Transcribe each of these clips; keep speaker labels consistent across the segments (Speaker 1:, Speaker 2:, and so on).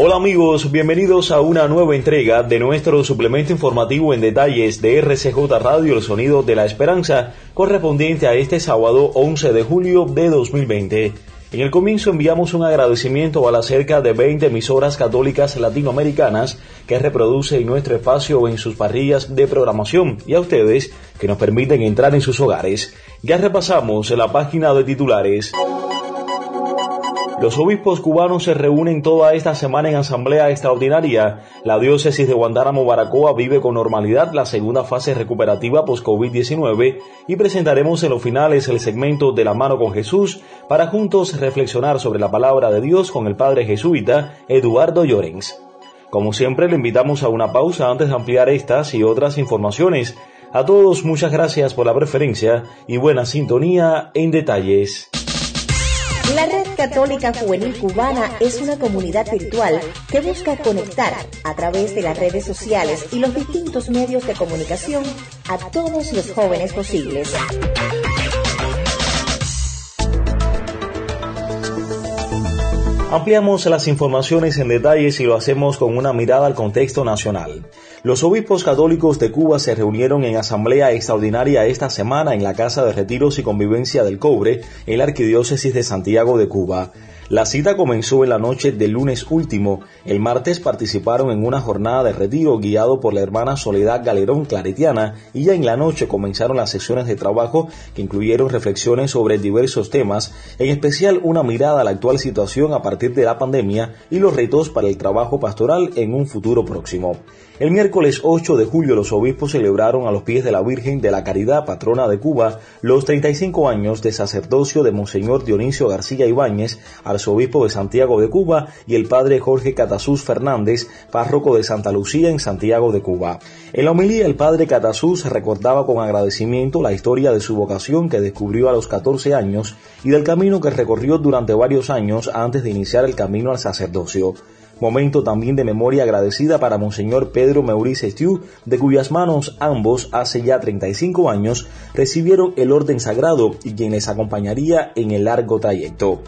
Speaker 1: Hola amigos, bienvenidos a una nueva entrega de nuestro suplemento informativo en detalles de RCJ Radio El Sonido de la Esperanza, correspondiente a este sábado 11 de julio de 2020. En el comienzo enviamos un agradecimiento a las cerca de 20 emisoras católicas latinoamericanas que reproducen nuestro espacio en sus parrillas de programación y a ustedes que nos permiten entrar en sus hogares. Ya repasamos la página de titulares. Los obispos cubanos se reúnen toda esta semana en asamblea extraordinaria. La diócesis de Guantánamo Baracoa vive con normalidad la segunda fase recuperativa post-COVID-19 y presentaremos en los finales el segmento de la mano con Jesús para juntos reflexionar sobre la palabra de Dios con el padre jesuita Eduardo Llorens. Como siempre le invitamos a una pausa antes de ampliar estas y otras informaciones. A todos muchas gracias por la preferencia y buena sintonía en detalles.
Speaker 2: La Red Católica Juvenil Cubana es una comunidad virtual que busca conectar a través de las redes sociales y los distintos medios de comunicación a todos los jóvenes posibles.
Speaker 1: Ampliamos las informaciones en detalles y lo hacemos con una mirada al contexto nacional. Los obispos católicos de Cuba se reunieron en asamblea extraordinaria esta semana en la Casa de Retiros y Convivencia del Cobre, en la Arquidiócesis de Santiago de Cuba. La cita comenzó en la noche del lunes último. El martes participaron en una jornada de retiro guiado por la hermana Soledad Galerón Claretiana y ya en la noche comenzaron las sesiones de trabajo que incluyeron reflexiones sobre diversos temas, en especial una mirada a la actual situación a partir de la pandemia y los retos para el trabajo pastoral en un futuro próximo. El miércoles 8 de julio los obispos celebraron a los pies de la Virgen de la Caridad, patrona de Cuba, los 35 años de sacerdocio de Monseñor Dionisio García Ibáñez, arzobispo de Santiago de Cuba, y el padre Jorge Catasús Fernández, párroco de Santa Lucía en Santiago de Cuba. En la homilía el padre Catasús recordaba con agradecimiento la historia de su vocación que descubrió a los 14 años y del camino que recorrió durante varios años antes de iniciar el camino al sacerdocio. Momento también de memoria agradecida para Monseñor Pedro Maurice Estiu, de cuyas manos ambos hace ya 35 años recibieron el orden sagrado y quien les acompañaría en el largo trayecto.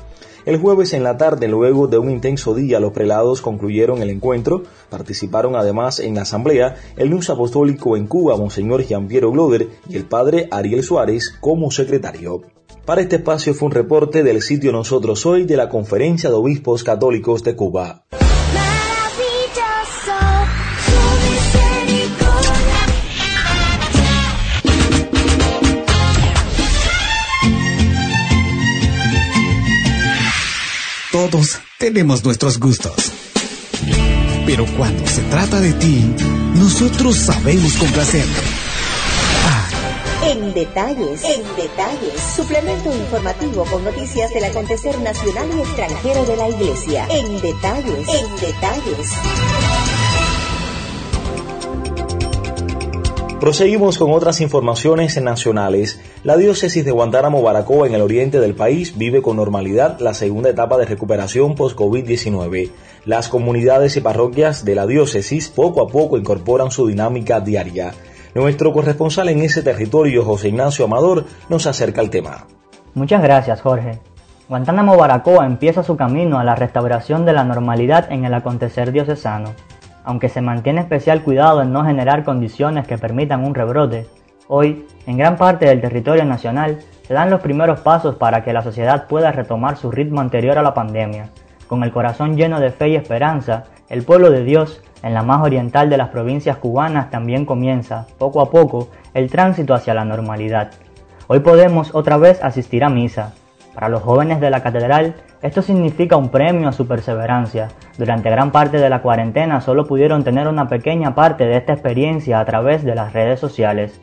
Speaker 1: El jueves en la tarde, luego de un intenso día, los prelados concluyeron el encuentro. Participaron además en la asamblea el nuncio apostólico en Cuba, Monseñor Jean Piero Gloder, y el padre Ariel Suárez como secretario. Para este espacio fue un reporte del sitio Nosotros Hoy de la Conferencia de Obispos Católicos de Cuba.
Speaker 3: Todos tenemos nuestros gustos. Pero cuando se trata de ti, nosotros sabemos complacerte.
Speaker 2: En detalles, en detalles, suplemento informativo con noticias del acontecer nacional y extranjero de la Iglesia. En detalles, en detalles.
Speaker 1: Proseguimos con otras informaciones nacionales. La diócesis de Guantánamo Baracoa en el oriente del país vive con normalidad la segunda etapa de recuperación post-COVID-19. Las comunidades y parroquias de la diócesis poco a poco incorporan su dinámica diaria. Nuestro corresponsal en ese territorio, José Ignacio Amador, nos acerca al tema.
Speaker 4: Muchas gracias, Jorge. Guantánamo Baracoa empieza su camino a la restauración de la normalidad en el acontecer diocesano. Aunque se mantiene especial cuidado en no generar condiciones que permitan un rebrote, hoy, en gran parte del territorio nacional, se dan los primeros pasos para que la sociedad pueda retomar su ritmo anterior a la pandemia. Con el corazón lleno de fe y esperanza, el pueblo de Dios, en la más oriental de las provincias cubanas, también comienza, poco a poco, el tránsito hacia la normalidad. Hoy podemos otra vez asistir a misa. Para los jóvenes de la catedral, esto significa un premio a su perseverancia. Durante gran parte de la cuarentena solo pudieron tener una pequeña parte de esta experiencia a través de las redes sociales.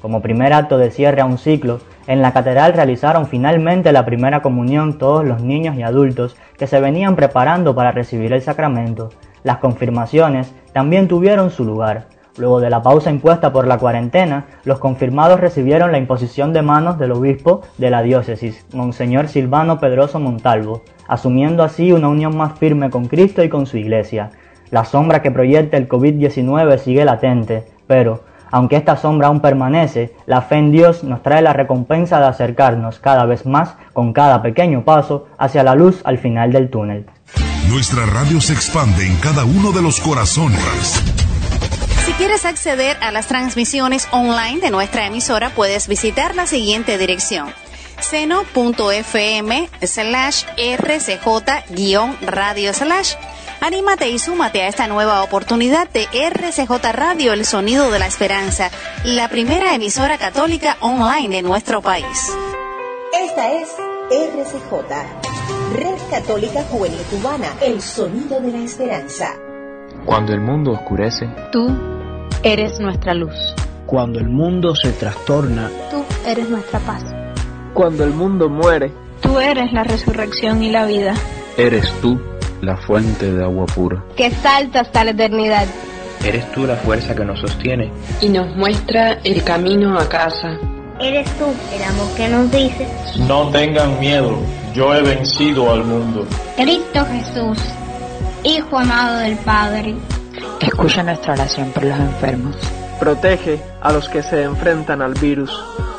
Speaker 4: Como primer acto de cierre a un ciclo, en la catedral realizaron finalmente la primera comunión todos los niños y adultos que se venían preparando para recibir el sacramento. Las confirmaciones también tuvieron su lugar. Luego de la pausa impuesta por la cuarentena, los confirmados recibieron la imposición de manos del obispo de la diócesis, Monseñor Silvano Pedroso Montalvo, asumiendo así una unión más firme con Cristo y con su iglesia. La sombra que proyecta el COVID-19 sigue latente, pero, aunque esta sombra aún permanece, la fe en Dios nos trae la recompensa de acercarnos cada vez más, con cada pequeño paso, hacia la luz al final del túnel.
Speaker 5: Nuestra radio se expande en cada uno de los corazones.
Speaker 6: Si quieres acceder a las transmisiones online de nuestra emisora, puedes visitar la siguiente dirección seno.fm slash rcj-radio slash Anímate y súmate a esta nueva oportunidad de RCJ Radio, el sonido de la esperanza, la primera emisora católica online de nuestro país.
Speaker 2: Esta es RCJ, Red Católica Juvenil Cubana, el sonido de la esperanza.
Speaker 7: Cuando el mundo oscurece,
Speaker 8: tú eres nuestra luz.
Speaker 9: Cuando el mundo se trastorna,
Speaker 10: tú eres nuestra paz.
Speaker 11: Cuando el mundo muere,
Speaker 10: tú eres la resurrección y la vida.
Speaker 7: Eres tú la fuente de agua pura.
Speaker 10: Que salta hasta la eternidad.
Speaker 7: Eres tú la fuerza que nos sostiene.
Speaker 12: Y nos muestra el camino a casa.
Speaker 13: Eres tú el amor que nos dice.
Speaker 14: No tengan miedo, yo he vencido al mundo.
Speaker 13: Cristo Jesús, Hijo amado del Padre.
Speaker 8: Escucha nuestra oración por los enfermos.
Speaker 11: Protege a los que se enfrentan al virus.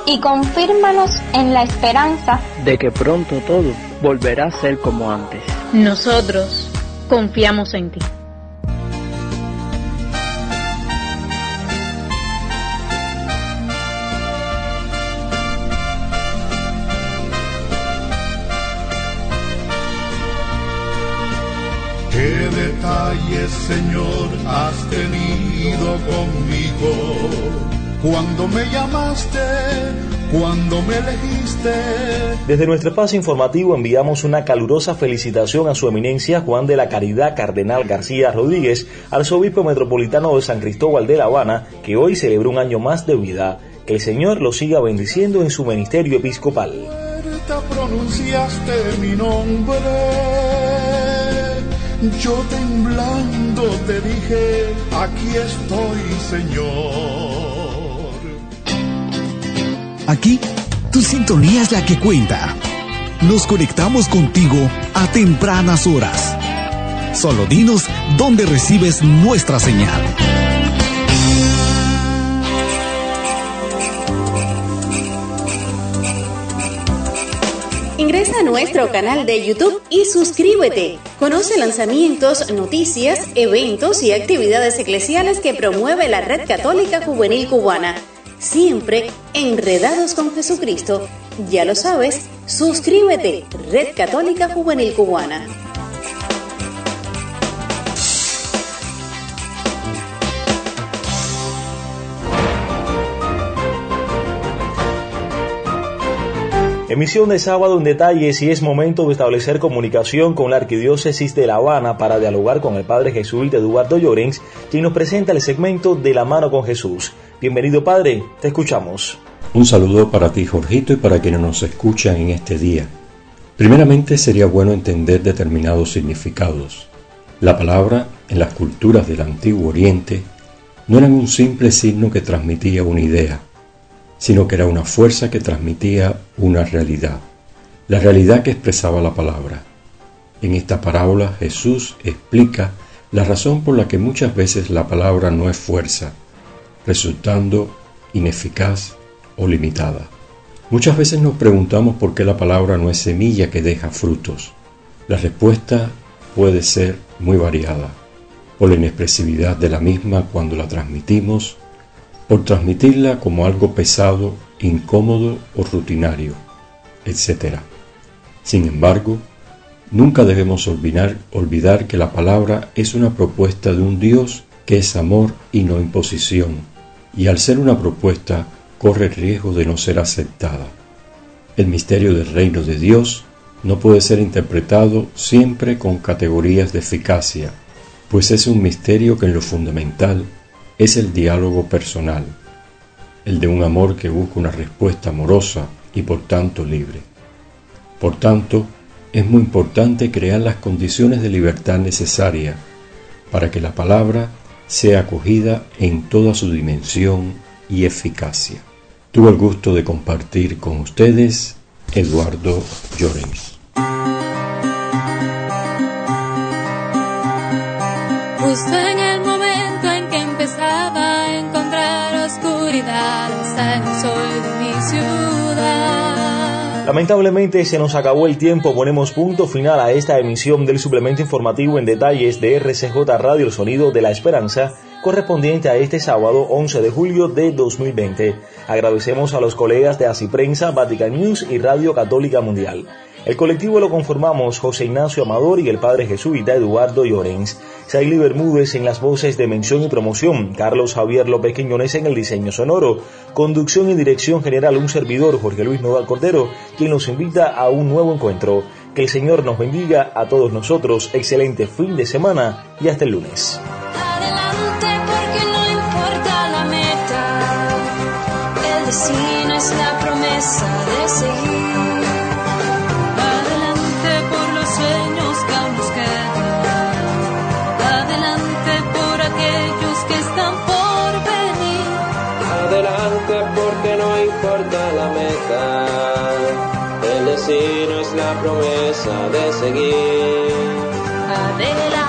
Speaker 13: Y confírmanos en la esperanza
Speaker 9: de que pronto todo volverá a ser como antes.
Speaker 8: Nosotros confiamos en ti.
Speaker 5: Señor, has tenido conmigo? Cuando me llamaste, cuando me elegiste.
Speaker 1: Desde nuestro espacio informativo enviamos una calurosa felicitación a su eminencia Juan de la Caridad Cardenal García Rodríguez, arzobispo metropolitano de San Cristóbal de La Habana, que hoy celebró un año más de vida. Que el Señor lo siga bendiciendo en su ministerio episcopal.
Speaker 5: pronunciaste mi nombre, yo temblando te dije, aquí estoy, Señor.
Speaker 3: Aquí, tu sintonía es la que cuenta. Nos conectamos contigo a tempranas horas. Solo dinos dónde recibes nuestra señal.
Speaker 6: Ingresa a nuestro canal de YouTube y suscríbete. Conoce lanzamientos, noticias, eventos y actividades eclesiales que promueve la Red Católica Juvenil Cubana siempre enredados con Jesucristo. Ya lo sabes, suscríbete, Red Católica Juvenil Cubana.
Speaker 1: Emisión de sábado en detalles y es momento de establecer comunicación con la Arquidiócesis de La Habana para dialogar con el Padre jesuita Eduardo Llorens, quien nos presenta el segmento De la mano con Jesús. Bienvenido Padre, te escuchamos.
Speaker 15: Un saludo para ti Jorgito y para quienes nos escuchan en este día. Primeramente sería bueno entender determinados significados. La palabra en las culturas del antiguo Oriente no era un simple signo que transmitía una idea, sino que era una fuerza que transmitía una realidad, la realidad que expresaba la palabra. En esta parábola Jesús explica la razón por la que muchas veces la palabra no es fuerza, resultando ineficaz o limitada. Muchas veces nos preguntamos por qué la palabra no es semilla que deja frutos. La respuesta puede ser muy variada, por la inexpresividad de la misma cuando la transmitimos, por transmitirla como algo pesado, incómodo o rutinario, etc. Sin embargo, nunca debemos olvidar, olvidar que la palabra es una propuesta de un Dios que es amor y no imposición, y al ser una propuesta corre el riesgo de no ser aceptada. El misterio del reino de Dios no puede ser interpretado siempre con categorías de eficacia, pues es un misterio que en lo fundamental es el diálogo personal, el de un amor que busca una respuesta amorosa y por tanto libre. Por tanto, es muy importante crear las condiciones de libertad necesarias para que la palabra sea acogida en toda su dimensión y eficacia. Tuvo el gusto de compartir con ustedes Eduardo Llorens.
Speaker 1: Lamentablemente se nos acabó el tiempo, ponemos punto final a esta emisión del suplemento informativo en detalles de RCJ Radio Sonido de la Esperanza, correspondiente a este sábado 11 de julio de 2020. Agradecemos a los colegas de Asiprensa, Vatican News y Radio Católica Mundial. El colectivo lo conformamos José Ignacio Amador y el padre jesuita Eduardo Llorens. Saily Bermúdez en las voces de mención y promoción, Carlos Javier López Quiñones en el diseño sonoro, conducción y dirección general un servidor Jorge Luis Nodal Cordero, quien nos invita a un nuevo encuentro. Que el Señor nos bendiga a todos nosotros, excelente fin de semana y hasta el lunes.
Speaker 16: Es la promesa de seguir. Que están por venir.
Speaker 17: Adelante porque no importa la meta, el destino es la promesa de seguir.
Speaker 16: Adelante.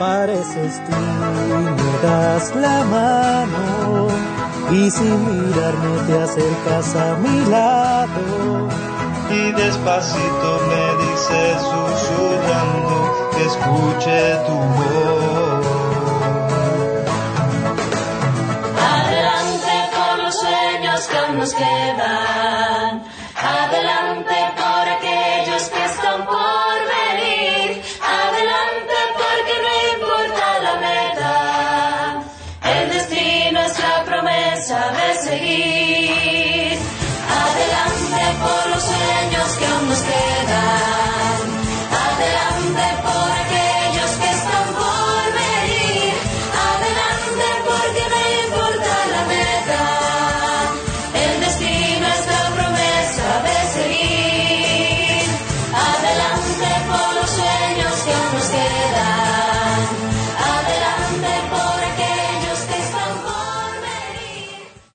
Speaker 18: Apareces tú me das la mano y sin mirarme te acercas a mi lado
Speaker 19: y despacito me dices susurrando que escuche tu voz.
Speaker 16: Adelante por los sueños que aún nos quedan.